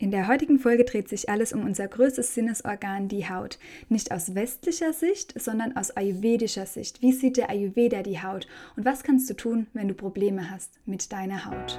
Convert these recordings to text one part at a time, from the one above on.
In der heutigen Folge dreht sich alles um unser größtes Sinnesorgan, die Haut. Nicht aus westlicher Sicht, sondern aus ayurvedischer Sicht. Wie sieht der Ayurveda die Haut? Und was kannst du tun, wenn du Probleme hast mit deiner Haut?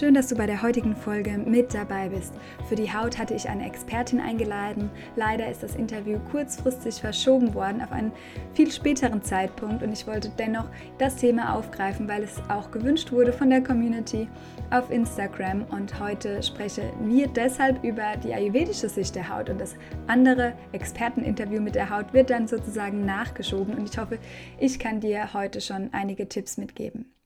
Schön, dass du bei der heutigen Folge mit dabei bist. Für die Haut hatte ich eine Expertin eingeladen. Leider ist das Interview kurzfristig verschoben worden auf einen viel späteren Zeitpunkt und ich wollte dennoch das Thema aufgreifen, weil es auch gewünscht wurde von der Community auf Instagram und heute sprechen wir deshalb über die ayurvedische Sicht der Haut und das andere Experteninterview mit der Haut wird dann sozusagen nachgeschoben und ich hoffe, ich kann dir heute schon einige Tipps mitgeben.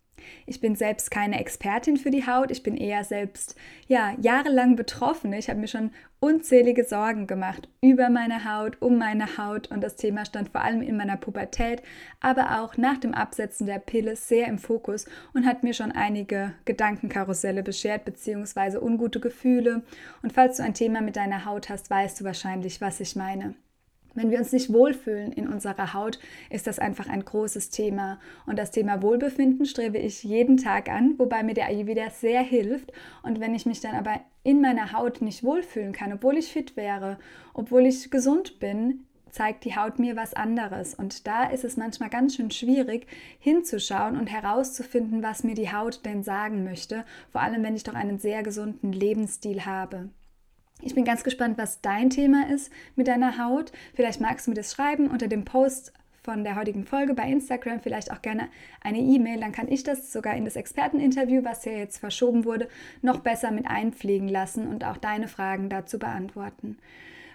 Ich bin selbst keine Expertin für die Haut. Ich bin eher selbst ja, jahrelang betroffen. Ich habe mir schon unzählige Sorgen gemacht über meine Haut, um meine Haut und das Thema stand vor allem in meiner Pubertät, aber auch nach dem Absetzen der Pille sehr im Fokus und hat mir schon einige Gedankenkarusselle beschert bzw. ungute Gefühle. Und falls du ein Thema mit deiner Haut hast, weißt du wahrscheinlich, was ich meine. Wenn wir uns nicht wohlfühlen in unserer Haut, ist das einfach ein großes Thema. Und das Thema Wohlbefinden strebe ich jeden Tag an, wobei mir der Ayurveda sehr hilft. Und wenn ich mich dann aber in meiner Haut nicht wohlfühlen kann, obwohl ich fit wäre, obwohl ich gesund bin, zeigt die Haut mir was anderes. Und da ist es manchmal ganz schön schwierig hinzuschauen und herauszufinden, was mir die Haut denn sagen möchte, vor allem wenn ich doch einen sehr gesunden Lebensstil habe. Ich bin ganz gespannt, was dein Thema ist mit deiner Haut. Vielleicht magst du mir das schreiben unter dem Post von der heutigen Folge bei Instagram, vielleicht auch gerne eine E-Mail, dann kann ich das sogar in das Experteninterview, was ja jetzt verschoben wurde, noch besser mit einpflegen lassen und auch deine Fragen dazu beantworten.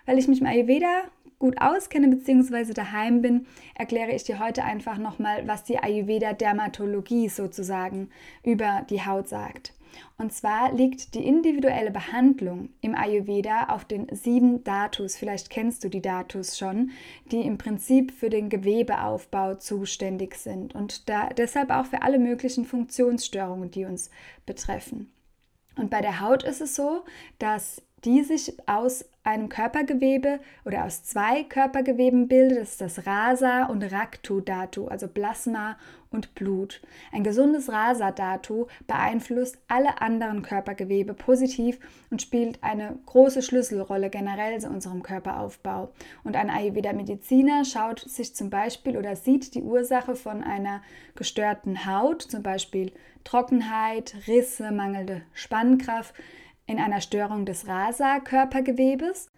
Weil ich mich im Ayurveda gut auskenne bzw. daheim bin, erkläre ich dir heute einfach nochmal, was die Ayurveda-Dermatologie sozusagen über die Haut sagt. Und zwar liegt die individuelle Behandlung im Ayurveda auf den sieben Datus. Vielleicht kennst du die Datus schon, die im Prinzip für den Gewebeaufbau zuständig sind und da, deshalb auch für alle möglichen Funktionsstörungen, die uns betreffen. Und bei der Haut ist es so, dass die sich aus einem Körpergewebe oder aus zwei Körpergeweben bildet. Das ist das Rasa und Raktu-Datu, also Plasma und Blut. Ein gesundes Rasa-Datu beeinflusst alle anderen Körpergewebe positiv und spielt eine große Schlüsselrolle generell in unserem Körperaufbau. Und ein Ayurveda-Mediziner schaut sich zum Beispiel oder sieht die Ursache von einer gestörten Haut, zum Beispiel Trockenheit, Risse, mangelnde Spannkraft, in einer Störung des Rasa-Körpergewebes.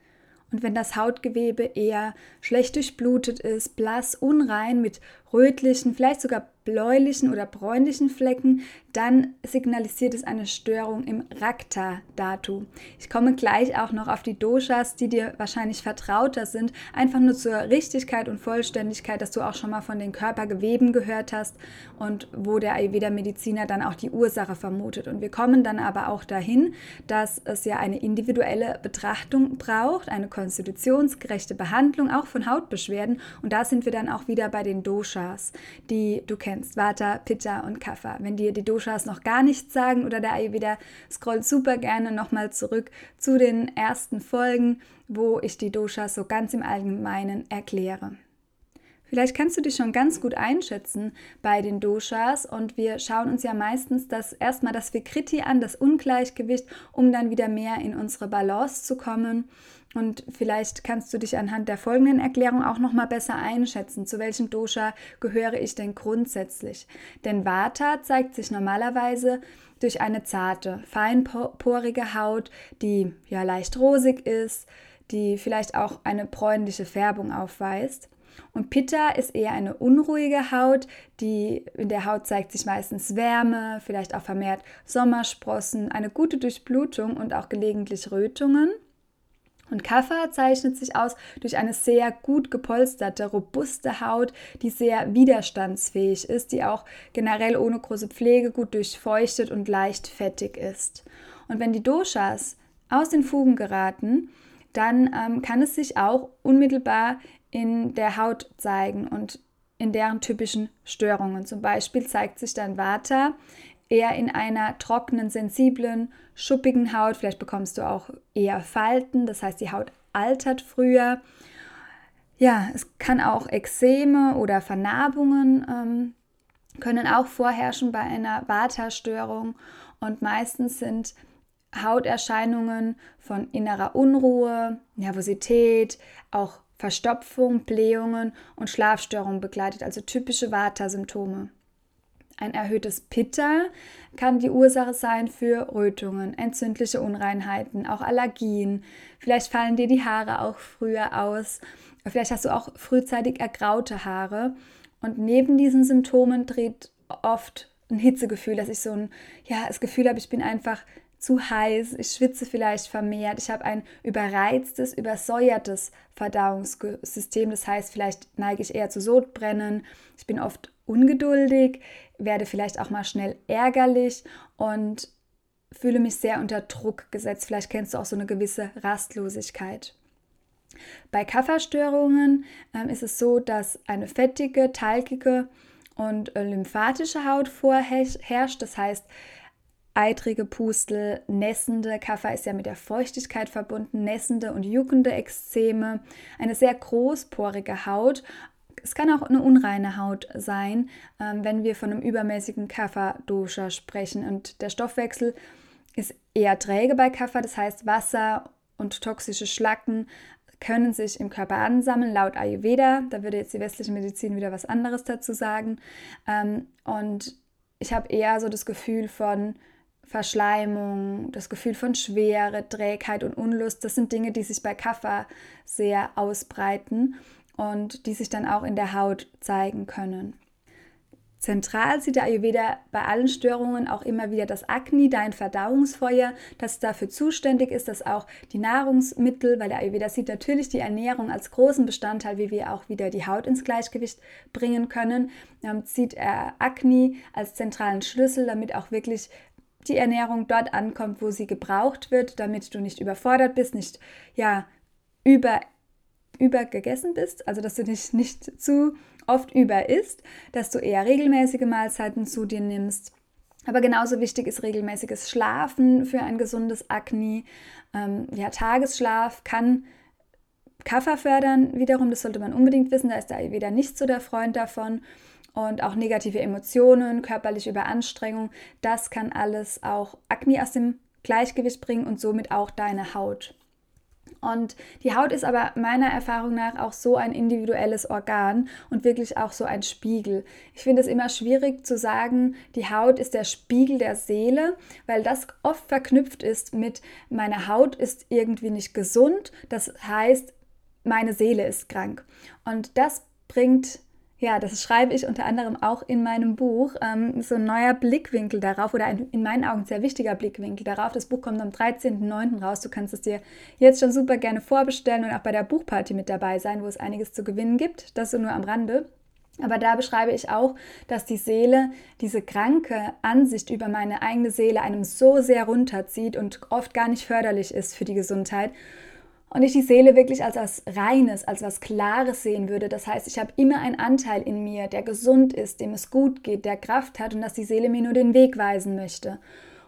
Und wenn das Hautgewebe eher schlecht durchblutet ist, blass, unrein mit rötlichen, vielleicht sogar bläulichen oder bräunlichen Flecken, dann signalisiert es eine Störung im Rakta-Datu. Ich komme gleich auch noch auf die Doshas, die dir wahrscheinlich vertrauter sind, einfach nur zur Richtigkeit und Vollständigkeit, dass du auch schon mal von den Körpergeweben gehört hast und wo der Ayurveda-Mediziner dann auch die Ursache vermutet. Und wir kommen dann aber auch dahin, dass es ja eine individuelle Betrachtung braucht, eine konstitutionsgerechte Behandlung auch von Hautbeschwerden. Und da sind wir dann auch wieder bei den Doshas, die du kennst, Vata, Pitta und Kapha. Wenn dir die Doshas noch gar nichts sagen oder der Ayurveda, scrollt super gerne nochmal zurück zu den ersten Folgen, wo ich die Doshas so ganz im Allgemeinen erkläre. Vielleicht kannst du dich schon ganz gut einschätzen bei den Doshas und wir schauen uns ja meistens das erstmal das Vikriti an, das Ungleichgewicht, um dann wieder mehr in unsere Balance zu kommen. Und vielleicht kannst du dich anhand der folgenden Erklärung auch noch mal besser einschätzen, zu welchem Dosha gehöre ich denn grundsätzlich? Denn Vata zeigt sich normalerweise durch eine zarte, feinporige Haut, die ja leicht rosig ist, die vielleicht auch eine bräunliche Färbung aufweist. Und Pitta ist eher eine unruhige Haut, die in der Haut zeigt sich meistens Wärme, vielleicht auch vermehrt Sommersprossen, eine gute Durchblutung und auch gelegentlich Rötungen. Und Kaffer zeichnet sich aus durch eine sehr gut gepolsterte, robuste Haut, die sehr widerstandsfähig ist, die auch generell ohne große Pflege gut durchfeuchtet und leicht fettig ist. Und wenn die Doshas aus den Fugen geraten, dann ähm, kann es sich auch unmittelbar in der Haut zeigen und in deren typischen Störungen. Zum Beispiel zeigt sich dann Vata eher in einer trockenen, sensiblen, schuppigen Haut. Vielleicht bekommst du auch eher Falten, das heißt, die Haut altert früher. Ja, es kann auch Ekzeme oder Vernarbungen ähm, können auch vorherrschen bei einer Vata-Störung und meistens sind Hauterscheinungen von innerer Unruhe, Nervosität, auch Verstopfung, Blähungen und Schlafstörungen begleitet, also typische Vata-Symptome. Ein erhöhtes Pitta kann die Ursache sein für Rötungen, entzündliche Unreinheiten, auch Allergien. Vielleicht fallen dir die Haare auch früher aus. Vielleicht hast du auch frühzeitig ergraute Haare. Und neben diesen Symptomen dreht oft ein Hitzegefühl, dass ich so ein, ja, das Gefühl habe, ich bin einfach zu heiß, ich schwitze vielleicht vermehrt, ich habe ein überreiztes, übersäuertes Verdauungssystem. Das heißt, vielleicht neige ich eher zu Sodbrennen, ich bin oft ungeduldig, werde vielleicht auch mal schnell ärgerlich und fühle mich sehr unter Druck gesetzt. Vielleicht kennst du auch so eine gewisse Rastlosigkeit. Bei Kafferstörungen ähm, ist es so, dass eine fettige, talgige und äh, lymphatische Haut vorherrscht. Das heißt, eitrige Pustel, nässende, Kaffer ist ja mit der Feuchtigkeit verbunden, nässende und juckende Ekzeme, eine sehr großporige Haut. Es kann auch eine unreine Haut sein, ähm, wenn wir von einem übermäßigen Kaffer-Dosha sprechen. Und der Stoffwechsel ist eher träge bei Kaffer, das heißt Wasser und toxische Schlacken können sich im Körper ansammeln, laut Ayurveda. Da würde jetzt die westliche Medizin wieder was anderes dazu sagen. Ähm, und ich habe eher so das Gefühl von Verschleimung, das Gefühl von Schwere, Trägheit und Unlust, das sind Dinge, die sich bei Kaffer sehr ausbreiten und die sich dann auch in der Haut zeigen können. Zentral sieht der Ayurveda bei allen Störungen auch immer wieder das Agni, dein Verdauungsfeuer, das dafür zuständig ist, dass auch die Nahrungsmittel, weil der Ayurveda sieht natürlich die Ernährung als großen Bestandteil, wie wir auch wieder die Haut ins Gleichgewicht bringen können, ähm, sieht er Agni als zentralen Schlüssel, damit auch wirklich die Ernährung dort ankommt, wo sie gebraucht wird, damit du nicht überfordert bist, nicht ja über übergegessen bist, also dass du dich nicht zu oft über isst, dass du eher regelmäßige Mahlzeiten zu dir nimmst. Aber genauso wichtig ist regelmäßiges Schlafen für ein gesundes Akne. Ähm, ja, Tagesschlaf kann Kaffer fördern, wiederum, das sollte man unbedingt wissen, da ist der Ayurveda nicht so der Freund davon und auch negative Emotionen, körperliche Überanstrengung, das kann alles auch Akne aus dem Gleichgewicht bringen und somit auch deine Haut. Und die Haut ist aber meiner Erfahrung nach auch so ein individuelles Organ und wirklich auch so ein Spiegel. Ich finde es immer schwierig zu sagen, die Haut ist der Spiegel der Seele, weil das oft verknüpft ist mit meiner Haut ist irgendwie nicht gesund, das heißt, meine Seele ist krank. Und das bringt ja, das schreibe ich unter anderem auch in meinem Buch. Ähm, so ein neuer Blickwinkel darauf oder ein in meinen Augen sehr wichtiger Blickwinkel darauf. Das Buch kommt am 13.09. raus. Du kannst es dir jetzt schon super gerne vorbestellen und auch bei der Buchparty mit dabei sein, wo es einiges zu gewinnen gibt. Das so nur am Rande. Aber da beschreibe ich auch, dass die Seele diese kranke Ansicht über meine eigene Seele einem so sehr runterzieht und oft gar nicht förderlich ist für die Gesundheit und ich die Seele wirklich als was Reines, als was Klares sehen würde. Das heißt, ich habe immer einen Anteil in mir, der gesund ist, dem es gut geht, der Kraft hat und dass die Seele mir nur den Weg weisen möchte.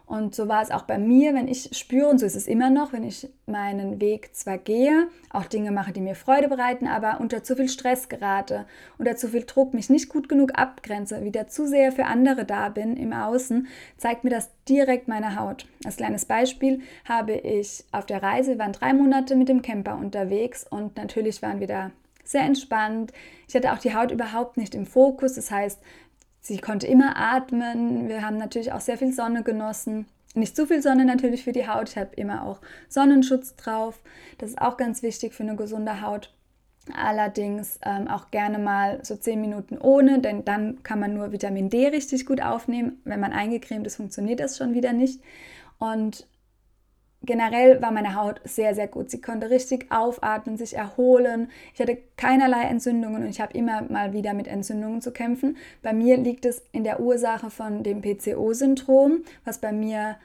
Und so war es auch bei mir, wenn ich spüre, und so ist es immer noch, wenn ich meinen Weg zwar gehe, auch Dinge mache, die mir Freude bereiten, aber unter zu viel Stress gerate, unter zu viel Druck mich nicht gut genug abgrenze, wieder zu sehr für andere da bin im Außen, zeigt mir das direkt meine Haut. Als kleines Beispiel habe ich auf der Reise, wir waren drei Monate mit dem Camper unterwegs und natürlich waren wir da sehr entspannt. Ich hatte auch die Haut überhaupt nicht im Fokus. Das heißt, Sie konnte immer atmen. Wir haben natürlich auch sehr viel Sonne genossen. Nicht zu viel Sonne natürlich für die Haut. Ich habe immer auch Sonnenschutz drauf. Das ist auch ganz wichtig für eine gesunde Haut. Allerdings ähm, auch gerne mal so 10 Minuten ohne, denn dann kann man nur Vitamin D richtig gut aufnehmen. Wenn man eingecremt ist, funktioniert das schon wieder nicht. Und generell war meine Haut sehr, sehr gut. Sie konnte richtig aufatmen, sich erholen. Ich hatte keinerlei Entzündungen und ich habe immer mal wieder mit Entzündungen zu kämpfen. Bei mir liegt es in der Ursache von dem PCO-Syndrom, was bei mir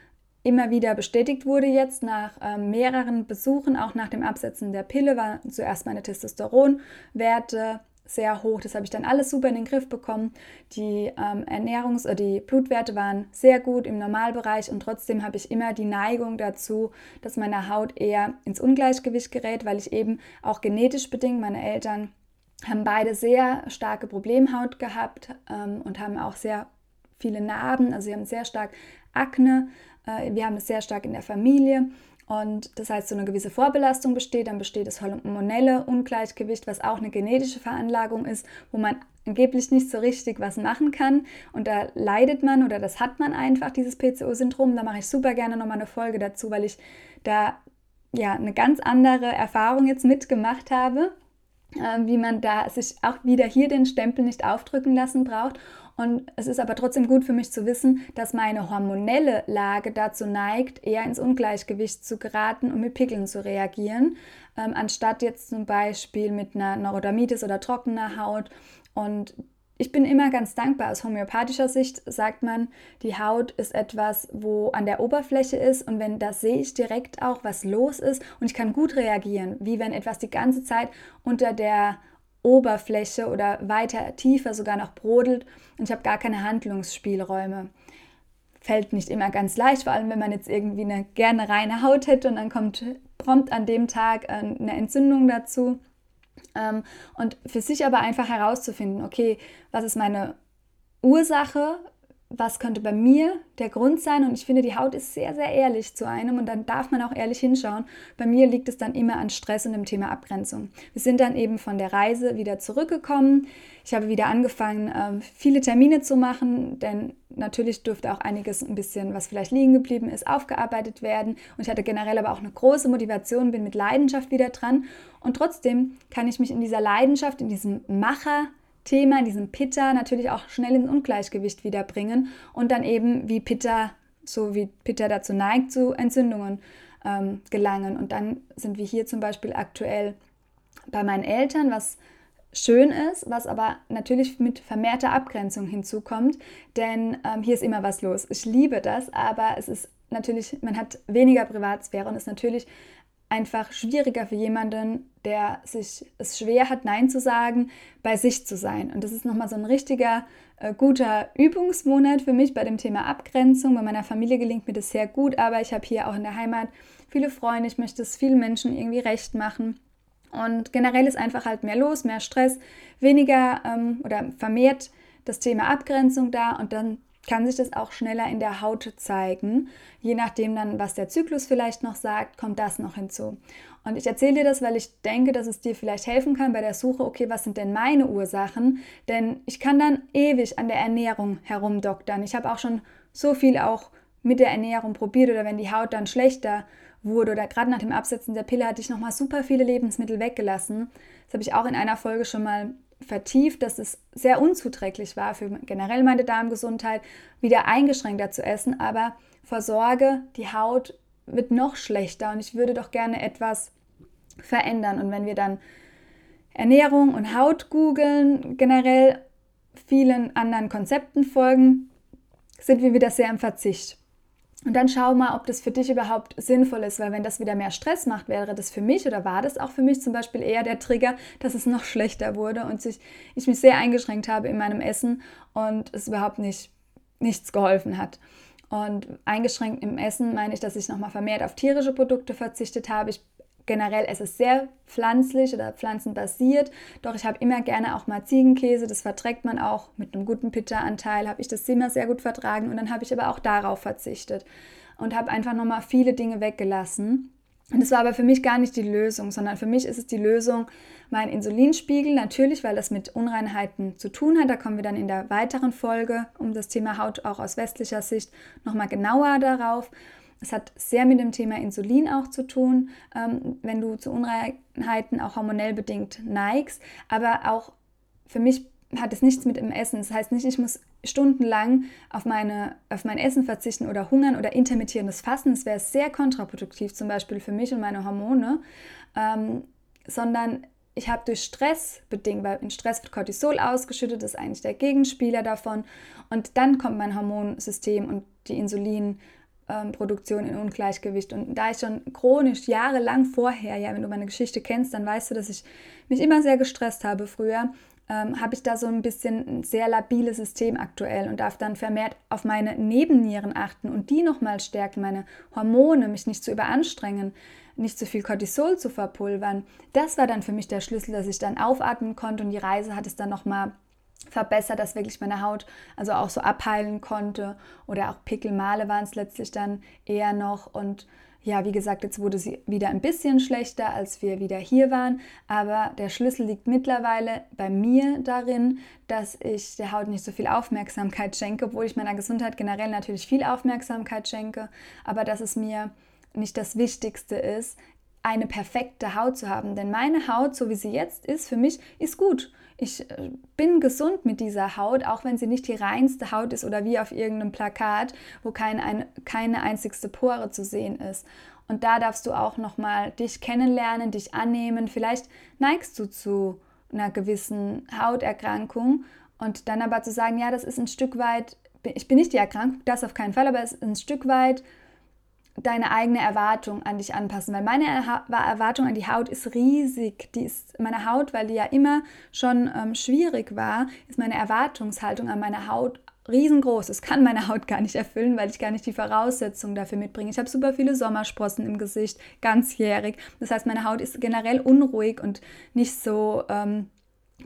immer wieder bestätigt wurde jetzt nach äh, mehreren Besuchen, auch nach dem Absetzen der Pille, waren zuerst meine Testosteronwerte sehr hoch. Das habe ich dann alles super in den Griff bekommen. Die ähm, Ernährungs- oder die Blutwerte waren sehr gut im Normalbereich und trotzdem habe ich immer die Neigung dazu, dass meine Haut eher ins Ungleichgewicht gerät, weil ich eben auch genetisch bedingt, meine Eltern haben beide sehr starke Problemhaut gehabt ähm, und haben auch sehr viele Narben, also sie haben sehr stark Akne. Äh, wir haben es sehr stark in der Familie und das heißt, so eine gewisse Vorbelastung besteht, dann besteht das hormonelle Ungleichgewicht, was auch eine genetische Veranlagung ist, wo man angeblich nicht so richtig was machen kann. Und da leidet man oder das hat man einfach, dieses PCO-Syndrom. Da mache ich super gerne nochmal eine Folge dazu, weil ich da ja eine ganz andere Erfahrung jetzt mitgemacht habe, äh, wie man da sich auch wieder hier den Stempel nicht aufdrücken lassen braucht und es ist aber trotzdem gut für mich zu wissen, dass meine hormonelle Lage dazu neigt, eher ins Ungleichgewicht zu geraten und mit Pickeln zu reagieren, ähm, anstatt jetzt zum Beispiel mit einer Neurodermitis oder trockener Haut. Und ich bin immer ganz dankbar. Aus homöopathischer Sicht sagt man, die Haut ist etwas, wo an der Oberfläche ist und wenn da sehe ich direkt auch, was los ist und ich kann gut reagieren, wie wenn etwas die ganze Zeit unter der Oberfläche oder weiter tiefer sogar noch brodelt und ich habe gar keine Handlungsspielräume. Fällt nicht immer ganz leicht, vor allem wenn man jetzt irgendwie eine gerne reine Haut hätte und dann kommt prompt an dem Tag äh, eine Entzündung dazu. Ähm, und für sich aber einfach herauszufinden, okay, was ist meine Ursache, was könnte bei mir der Grund sein? Und ich finde, die Haut ist sehr, sehr ehrlich zu einem und dann darf man auch ehrlich hinschauen. Bei mir liegt es dann immer an Stress und dem Thema Abgrenzung. Wir sind dann eben von der Reise wieder zurückgekommen. Ich habe wieder angefangen, ähm, viele Termine zu machen, denn natürlich durfte auch einiges ein bisschen, was vielleicht liegen geblieben ist, aufgearbeitet werden. Und ich hatte generell aber auch eine große Motivation, bin mit Leidenschaft wieder dran. Und trotzdem kann ich mich in dieser Leidenschaft, in diesem Macher, Thema, in diesem Pitta, natürlich auch schnell ins Ungleichgewicht wiederbringen und dann eben wie Pitta, so wie Pitta dazu neigt, zu Entzündungen ähm, gelangen. Und dann sind wir hier zum Beispiel aktuell bei meinen Eltern, was schön ist, was aber natürlich mit vermehrter Abgrenzung hinzukommt, denn ähm, hier ist immer was los. Ich liebe das, aber es ist natürlich, man hat weniger Privatsphäre und ist natürlich einfach schwieriger für jemanden, der sich es schwer hat, Nein zu sagen, bei sich zu sein. Und das ist nochmal so ein richtiger äh, guter Übungsmonat für mich bei dem Thema Abgrenzung. Bei meiner Familie gelingt mir das sehr gut, aber ich habe hier auch in der Heimat viele Freunde. Ich möchte es vielen Menschen irgendwie recht machen. Und generell ist einfach halt mehr los, mehr Stress, weniger ähm, oder vermehrt das Thema Abgrenzung da und dann kann sich das auch schneller in der Haut zeigen. Je nachdem dann, was der Zyklus vielleicht noch sagt, kommt das noch hinzu. Und ich erzähle dir das, weil ich denke, dass es dir vielleicht helfen kann bei der Suche, okay, was sind denn meine Ursachen? Denn ich kann dann ewig an der Ernährung herumdoktern. Ich habe auch schon so viel auch mit der Ernährung probiert oder wenn die Haut dann schlechter wurde oder gerade nach dem Absetzen der Pille hatte ich nochmal super viele Lebensmittel weggelassen. Das habe ich auch in einer Folge schon mal vertieft, dass es sehr unzuträglich war für generell meine Darmgesundheit, wieder eingeschränkter zu essen. Aber vor Sorge, die Haut wird noch schlechter und ich würde doch gerne etwas verändern. Und wenn wir dann Ernährung und Haut googeln, generell vielen anderen Konzepten folgen, sind wir wieder sehr im Verzicht. Und dann schau mal, ob das für dich überhaupt sinnvoll ist, weil wenn das wieder mehr Stress macht, wäre das für mich oder war das auch für mich zum Beispiel eher der Trigger, dass es noch schlechter wurde und sich, ich mich sehr eingeschränkt habe in meinem Essen und es überhaupt nicht, nichts geholfen hat. Und eingeschränkt im Essen meine ich, dass ich nochmal vermehrt auf tierische Produkte verzichtet habe. Ich generell esse es sehr pflanzlich oder pflanzenbasiert, doch ich habe immer gerne auch mal Ziegenkäse, das verträgt man auch mit einem guten Pitta-Anteil, habe ich das immer sehr gut vertragen und dann habe ich aber auch darauf verzichtet und habe einfach nochmal viele Dinge weggelassen. Und das war aber für mich gar nicht die Lösung, sondern für mich ist es die Lösung, mein Insulinspiegel, natürlich, weil das mit Unreinheiten zu tun hat. Da kommen wir dann in der weiteren Folge um das Thema Haut auch aus westlicher Sicht nochmal genauer darauf. Es hat sehr mit dem Thema Insulin auch zu tun, ähm, wenn du zu Unreinheiten auch hormonell bedingt neigst. Aber auch für mich hat es nichts mit dem Essen. Das heißt nicht, ich muss stundenlang auf, meine, auf mein Essen verzichten oder hungern oder intermittierendes Fasten. Das wäre sehr kontraproduktiv, zum Beispiel für mich und meine Hormone. Ähm, sondern ich habe durch Stress bedingt, weil in Stress wird Cortisol ausgeschüttet, das ist eigentlich der Gegenspieler davon. Und dann kommt mein Hormonsystem und die Insulinproduktion in Ungleichgewicht. Und da ich schon chronisch jahrelang vorher, ja, wenn du meine Geschichte kennst, dann weißt du, dass ich mich immer sehr gestresst habe früher ähm, habe ich da so ein bisschen ein sehr labiles System aktuell und darf dann vermehrt auf meine Nebennieren achten und die nochmal stärken, meine Hormone, mich nicht zu überanstrengen, nicht zu viel Cortisol zu verpulvern. Das war dann für mich der Schlüssel, dass ich dann aufatmen konnte und die Reise hat es dann nochmal verbessert, dass wirklich meine Haut also auch so abheilen konnte oder auch Pickelmale waren es letztlich dann eher noch und ja, wie gesagt, jetzt wurde sie wieder ein bisschen schlechter, als wir wieder hier waren, aber der Schlüssel liegt mittlerweile bei mir darin, dass ich der Haut nicht so viel Aufmerksamkeit schenke, obwohl ich meiner Gesundheit generell natürlich viel Aufmerksamkeit schenke, aber dass es mir nicht das Wichtigste ist, eine perfekte Haut zu haben. Denn meine Haut, so wie sie jetzt ist, für mich ist gut. Ich äh, bin gesund mit dieser Haut, auch wenn sie nicht die reinste Haut ist oder wie auf irgendeinem Plakat, wo kein, ein, keine einzigste Pore zu sehen ist. Und da darfst du auch nochmal dich kennenlernen, dich annehmen. Vielleicht neigst du zu einer gewissen Hauterkrankung und dann aber zu sagen, ja, das ist ein Stück weit, ich bin nicht die Erkrankung, das auf keinen Fall, aber es ist ein Stück weit deine eigene Erwartung an dich anpassen, weil meine Erwartung an die Haut ist riesig. Die ist meine Haut, weil die ja immer schon ähm, schwierig war, ist meine Erwartungshaltung an meine Haut riesengroß. Es kann meine Haut gar nicht erfüllen, weil ich gar nicht die Voraussetzungen dafür mitbringe. Ich habe super viele Sommersprossen im Gesicht, ganzjährig. Das heißt, meine Haut ist generell unruhig und nicht so ähm,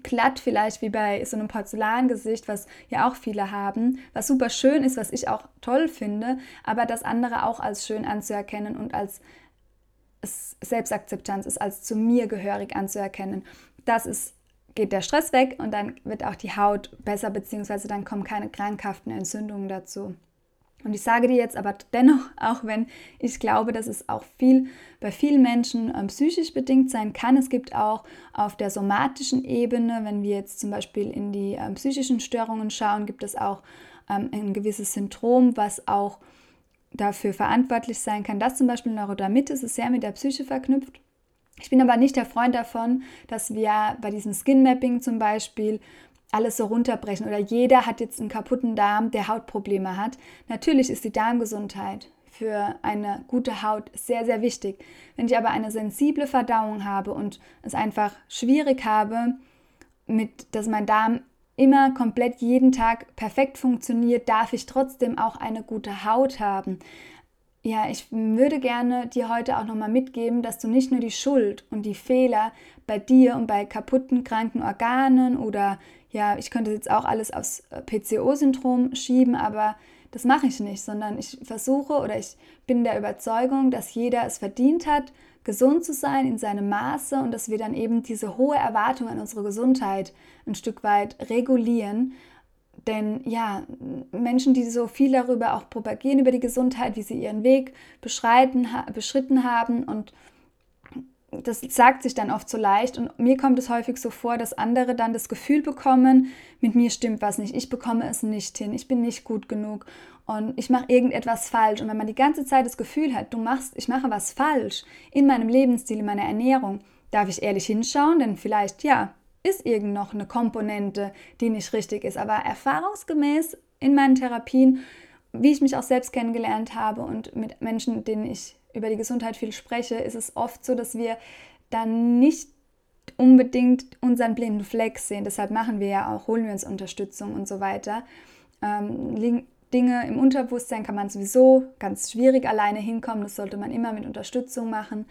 glatt vielleicht wie bei so einem Porzellangesicht, was ja auch viele haben, was super schön ist, was ich auch toll finde, aber das andere auch als schön anzuerkennen und als Selbstakzeptanz ist, als zu mir gehörig anzuerkennen. Das ist geht der Stress weg und dann wird auch die Haut besser, beziehungsweise dann kommen keine krankhaften Entzündungen dazu. Und ich sage dir jetzt aber dennoch, auch wenn ich glaube, dass es auch viel bei vielen Menschen ähm, psychisch bedingt sein kann, es gibt auch auf der somatischen Ebene, wenn wir jetzt zum Beispiel in die ähm, psychischen Störungen schauen, gibt es auch ähm, ein gewisses Syndrom, was auch dafür verantwortlich sein kann, dass zum Beispiel Neurodermitis ist sehr mit der Psyche verknüpft. Ich bin aber nicht der Freund davon, dass wir bei diesem Skin Mapping zum Beispiel alles so runterbrechen oder jeder hat jetzt einen kaputten Darm, der Hautprobleme hat. Natürlich ist die Darmgesundheit für eine gute Haut sehr, sehr wichtig. Wenn ich aber eine sensible Verdauung habe und es einfach schwierig habe, mit, dass mein Darm immer komplett jeden Tag perfekt funktioniert, darf ich trotzdem auch eine gute Haut haben. Ja, ich würde gerne dir heute auch nochmal mitgeben, dass du nicht nur die Schuld und die Fehler bei dir und bei kaputten, kranken Organen oder ja, ich könnte jetzt auch alles aufs äh, PCO-Syndrom schieben, aber das mache ich nicht, sondern ich versuche oder ich bin der Überzeugung, dass jeder es verdient hat, gesund zu sein in seinem Maße und dass wir dann eben diese hohe Erwartung an unsere Gesundheit ein Stück weit regulieren. Denn ja, Menschen, die so viel darüber auch propagieren, über die Gesundheit, wie sie ihren Weg beschreiten, beschritten haben und das sagt sich dann oft so leicht und mir kommt es häufig so vor, dass andere dann das Gefühl bekommen, mit mir stimmt was nicht, ich bekomme es nicht hin, ich bin nicht gut genug und ich mache irgendetwas falsch. Und wenn man die ganze Zeit das Gefühl hat, du machst, ich mache was falsch in meinem Lebensstil, in meiner Ernährung, darf ich ehrlich hinschauen, denn vielleicht, ja, ist irgend noch eine Komponente, die nicht richtig ist. Aber erfahrungsgemäß in meinen Therapien, wie ich mich auch selbst kennengelernt habe und mit Menschen, denen ich über die Gesundheit viel spreche, ist es oft so, dass wir dann nicht unbedingt unseren blinden Fleck sehen. Deshalb machen wir ja auch, holen wir uns Unterstützung und so weiter. Ähm, Dinge im Unterbewusstsein kann man sowieso ganz schwierig alleine hinkommen. Das sollte man immer mit Unterstützung machen.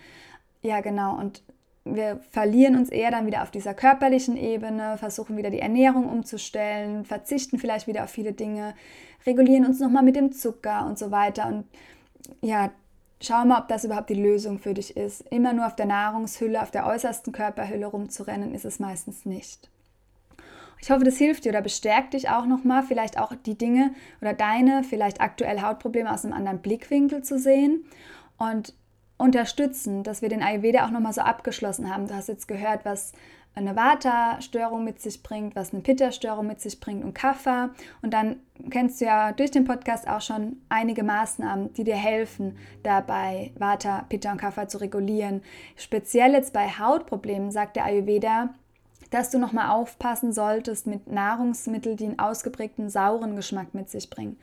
Ja, genau. Und wir verlieren uns eher dann wieder auf dieser körperlichen Ebene, versuchen wieder die Ernährung umzustellen, verzichten vielleicht wieder auf viele Dinge, regulieren uns nochmal mit dem Zucker und so weiter. Und ja, Schau mal, ob das überhaupt die Lösung für dich ist. Immer nur auf der Nahrungshülle, auf der äußersten Körperhülle rumzurennen, ist es meistens nicht. Ich hoffe, das hilft dir oder bestärkt dich auch nochmal, vielleicht auch die Dinge oder deine vielleicht aktuell Hautprobleme aus einem anderen Blickwinkel zu sehen und unterstützen, dass wir den Ayurveda auch nochmal so abgeschlossen haben. Du hast jetzt gehört, was eine Vata-Störung mit sich bringt, was eine Pitta-Störung mit sich bringt und Kapha. Und dann kennst du ja durch den Podcast auch schon einige Maßnahmen, die dir helfen, dabei Vata, Pitta und Kapha zu regulieren. Speziell jetzt bei Hautproblemen sagt der Ayurveda, dass du nochmal aufpassen solltest mit Nahrungsmitteln, die einen ausgeprägten sauren Geschmack mit sich bringen.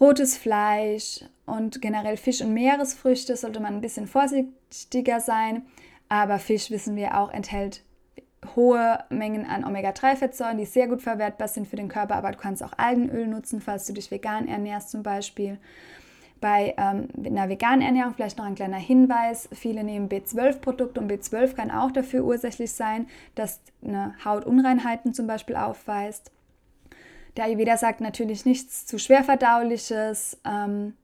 Rotes Fleisch und generell Fisch und Meeresfrüchte sollte man ein bisschen vorsichtiger sein. Aber Fisch, wissen wir auch, enthält hohe Mengen an Omega-3-Fettsäuren, die sehr gut verwertbar sind für den Körper, aber du kannst auch Algenöl nutzen, falls du dich vegan ernährst zum Beispiel. Bei ähm, einer veganen Ernährung vielleicht noch ein kleiner Hinweis. Viele nehmen B12-Produkte und B12 kann auch dafür ursächlich sein, dass eine Hautunreinheiten zum Beispiel aufweist. Der Ayurveda sagt natürlich nichts zu schwerverdauliches ähm,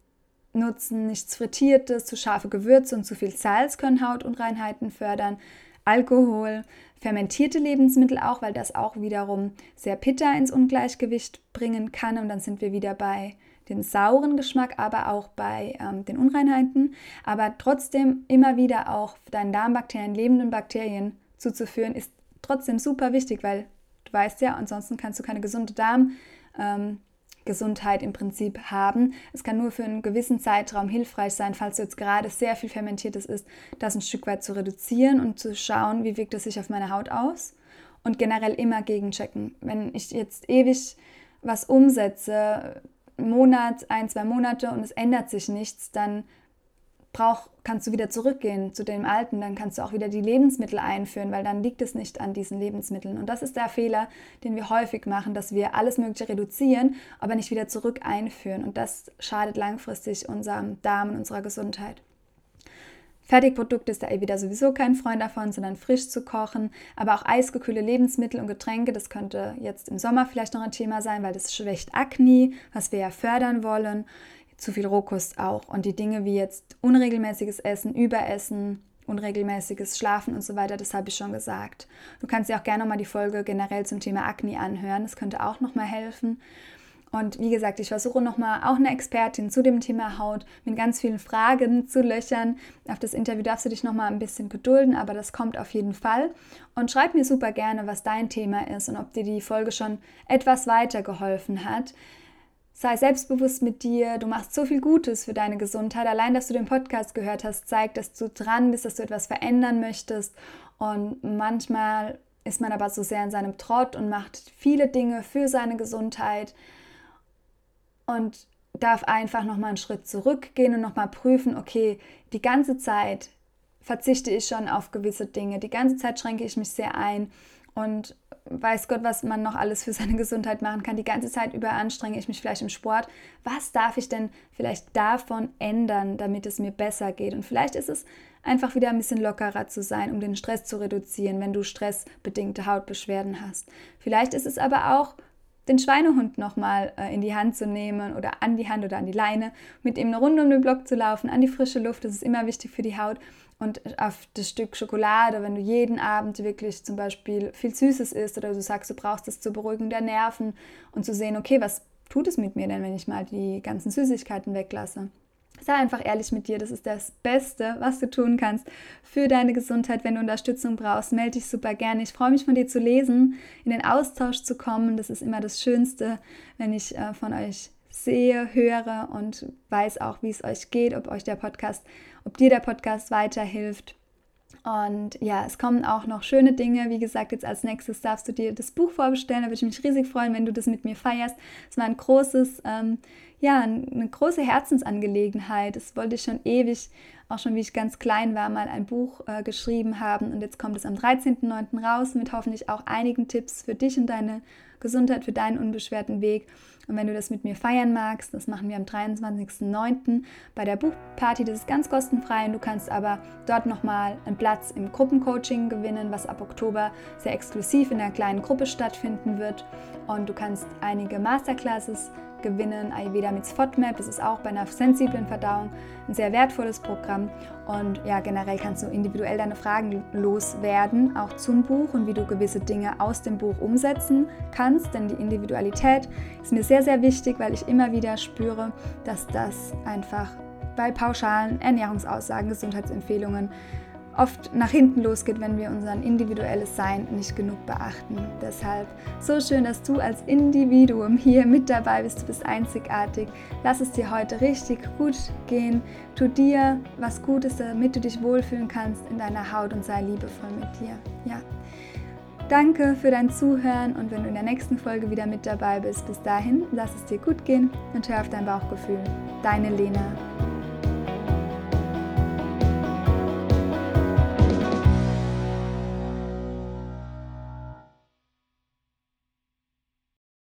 nutzen, nichts Frittiertes, zu scharfe Gewürze und zu viel Salz können Hautunreinheiten fördern. Alkohol, fermentierte Lebensmittel auch, weil das auch wiederum sehr Pitta ins Ungleichgewicht bringen kann. Und dann sind wir wieder bei dem sauren Geschmack, aber auch bei ähm, den Unreinheiten. Aber trotzdem immer wieder auch deinen Darmbakterien, lebenden Bakterien zuzuführen, ist trotzdem super wichtig, weil du weißt ja, ansonsten kannst du keine gesunde Darmgesundheit Ähm, im Prinzip haben. Es kann nur für einen gewissen Zeitraum hilfreich sein, falls du jetzt gerade sehr viel Fermentiertes isst, das ein Stück weit zu reduzieren und zu schauen, wie wirkt es sich auf meine Haut aus. Und generell immer gegenchecken. Wenn ich jetzt ewig was umsetze, Monat, ein, zwei Monate und es ändert sich nichts, dann brauch, kannst du wieder zurückgehen zu dem Alten, dann kannst du auch wieder die Lebensmittel einführen, weil dann liegt es nicht an diesen Lebensmitteln. Und das ist der Fehler, den wir häufig machen, dass wir alles Mögliche reduzieren, aber nicht wieder zurück einführen. Und das schadet langfristig unserem Darm und unserer Gesundheit. Fertigprodukte ist da eh wieder sowieso kein Freund davon, sondern frisch zu kochen. Aber auch eisgekühlte Lebensmittel und Getränke, das könnte jetzt im Sommer vielleicht noch ein Thema sein, weil das schwächt Akne, was wir ja fördern wollen. Zu viel Rohkost auch. Und die Dinge wie jetzt unregelmäßiges Essen, Überessen, unregelmäßiges Schlafen und so weiter, das habe ich schon gesagt. Du kannst dir auch gerne nochmal die Folge generell zum Thema Akne anhören. Das könnte auch nochmal helfen. Und wie gesagt, ich versuche nochmal auch eine Expertin zu dem Thema Haut mit ganz vielen Fragen zu löchern. Auf das Interview darfst du dich nochmal ein bisschen gedulden, aber das kommt auf jeden Fall. Und schreib mir super gerne, was dein Thema ist und ob dir die Folge schon etwas weitergeholfen hat. Sei selbstbewusst mit dir, du machst so viel Gutes für deine Gesundheit. Allein, dass du den Podcast gehört hast, zeigt, dass du dran bist, dass du etwas verändern möchtest. Und manchmal ist man aber so sehr in seinem Trott und macht viele Dinge für seine Gesundheit und darf einfach nochmal einen Schritt zurückgehen und nochmal prüfen, okay, die ganze Zeit verzichte ich schon auf gewisse Dinge, die ganze Zeit schränke ich mich sehr ein und weiß Gott, was man noch alles für seine Gesundheit machen kann. Die ganze Zeit über anstrenge ich mich vielleicht im Sport. Was darf ich denn vielleicht davon ändern, damit es mir besser geht? Und vielleicht ist es einfach wieder ein bisschen lockerer zu sein, um den Stress zu reduzieren, wenn du stressbedingte Hautbeschwerden hast. Vielleicht ist es aber auch den Schweinehund nochmal äh, in die Hand zu nehmen oder an die Hand oder an die Leine, mit ihm eine Runde um den Block zu laufen, an die frische Luft, das ist immer wichtig für die Haut. Und auf das Stück Schokolade, wenn du jeden Abend wirklich zum Beispiel viel Süßes isst oder du sagst, du brauchst es zur Beruhigung der Nerven und zu sehen, okay, was tut es mit mir denn, wenn ich mal die ganzen Süßigkeiten weglasse? Sei einfach ehrlich mit dir. Das ist das Beste, was du tun kannst für deine Gesundheit. Wenn du Unterstützung brauchst, melde dich super gerne. Ich freue mich von dir zu lesen, in den Austausch zu kommen. Das ist immer das Schönste, wenn ich äh, von euch sehe, höre und weiß auch, wie es euch geht, ob euch der Podcast, ob dir der Podcast weiterhilft. Und ja, es kommen auch noch schöne Dinge. Wie gesagt, jetzt als nächstes darfst du dir das Buch vorbestellen. Da würde ich mich riesig freuen, wenn du das mit mir feierst. Es war ein großes, ähm, ja, eine große Herzensangelegenheit. Das wollte ich schon ewig, auch schon wie ich ganz klein war, mal ein Buch äh, geschrieben haben. Und jetzt kommt es am 13.09. raus mit hoffentlich auch einigen Tipps für dich und deine Gesundheit, für deinen unbeschwerten Weg. Und wenn du das mit mir feiern magst, das machen wir am 23.09. bei der Buchparty. Das ist ganz kostenfrei und du kannst aber dort nochmal einen Platz im Gruppencoaching gewinnen, was ab Oktober sehr exklusiv in einer kleinen Gruppe stattfinden wird. Und du kannst einige Masterclasses gewinnen, Ayurveda mit FODMAP. Das ist auch bei einer sensiblen Verdauung ein sehr wertvolles Programm. Und ja, generell kannst du individuell deine Fragen loswerden, auch zum Buch und wie du gewisse Dinge aus dem Buch umsetzen kannst. Denn die Individualität ist mir sehr, sehr wichtig, weil ich immer wieder spüre, dass das einfach bei pauschalen Ernährungsaussagen, Gesundheitsempfehlungen oft nach hinten losgeht, wenn wir unser individuelles Sein nicht genug beachten. Deshalb so schön, dass du als Individuum hier mit dabei bist. Du bist einzigartig. Lass es dir heute richtig gut gehen. Tu dir was Gutes, damit du dich wohlfühlen kannst in deiner Haut und sei liebevoll mit dir. Ja. Danke für dein Zuhören und wenn du in der nächsten Folge wieder mit dabei bist, bis dahin, lass es dir gut gehen und hör auf dein Bauchgefühl. Deine Lena.